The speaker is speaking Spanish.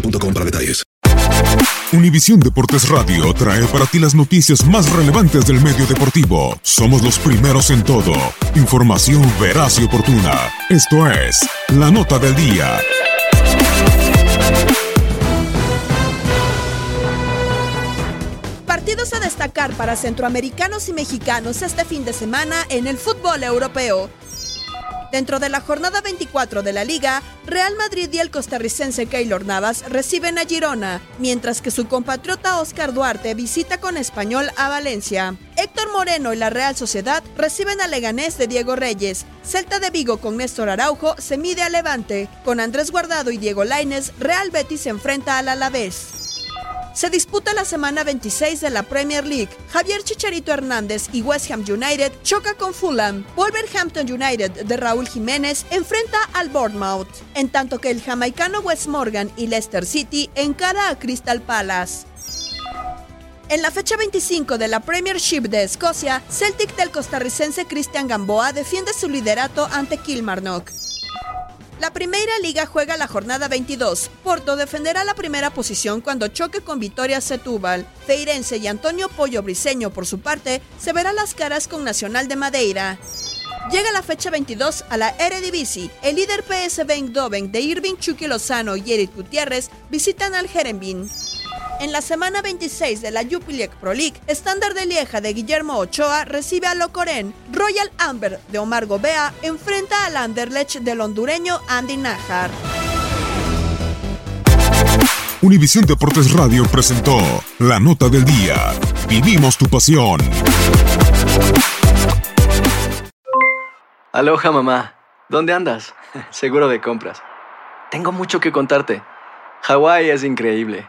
boostmobile.com para. Univisión Deportes Radio trae para ti las noticias más relevantes del medio deportivo. Somos los primeros en todo. Información veraz y oportuna. Esto es La Nota del Día. Partidos a destacar para centroamericanos y mexicanos este fin de semana en el fútbol europeo. Dentro de la jornada 24 de la liga, Real Madrid y el costarricense Keylor Navas reciben a Girona, mientras que su compatriota Oscar Duarte visita con español a Valencia. Héctor Moreno y la Real Sociedad reciben a Leganés de Diego Reyes. Celta de Vigo con Néstor Araujo se mide a Levante. Con Andrés Guardado y Diego Laines, Real Betis se enfrenta al Alavés. Se disputa la semana 26 de la Premier League. Javier Chicharito Hernández y West Ham United choca con Fulham. Wolverhampton United de Raúl Jiménez enfrenta al Bournemouth, en tanto que el jamaicano Wes Morgan y Leicester City encara a Crystal Palace. En la fecha 25 de la Premiership de Escocia, Celtic del costarricense Cristian Gamboa defiende su liderato ante Kilmarnock. La primera liga juega la jornada 22. Porto defenderá la primera posición cuando choque con Vitoria Setúbal. Feirense y Antonio Pollo Briseño, por su parte, se verá las caras con Nacional de Madeira. Llega la fecha 22 a la Eredivisie. El líder PSV Eindhoven de Irving Chucky Lozano y Eric Gutiérrez visitan al Jerenbin. En la semana 26 de la Jupiler Pro League, Estándar de Lieja de Guillermo Ochoa recibe a Locoren. Royal Amber de Omar Gobea enfrenta al Anderlecht del hondureño Andy Najar. Univisión Deportes Radio presentó La Nota del Día. Vivimos tu pasión. Aloha mamá, ¿dónde andas? Seguro de compras. Tengo mucho que contarte. Hawái es increíble.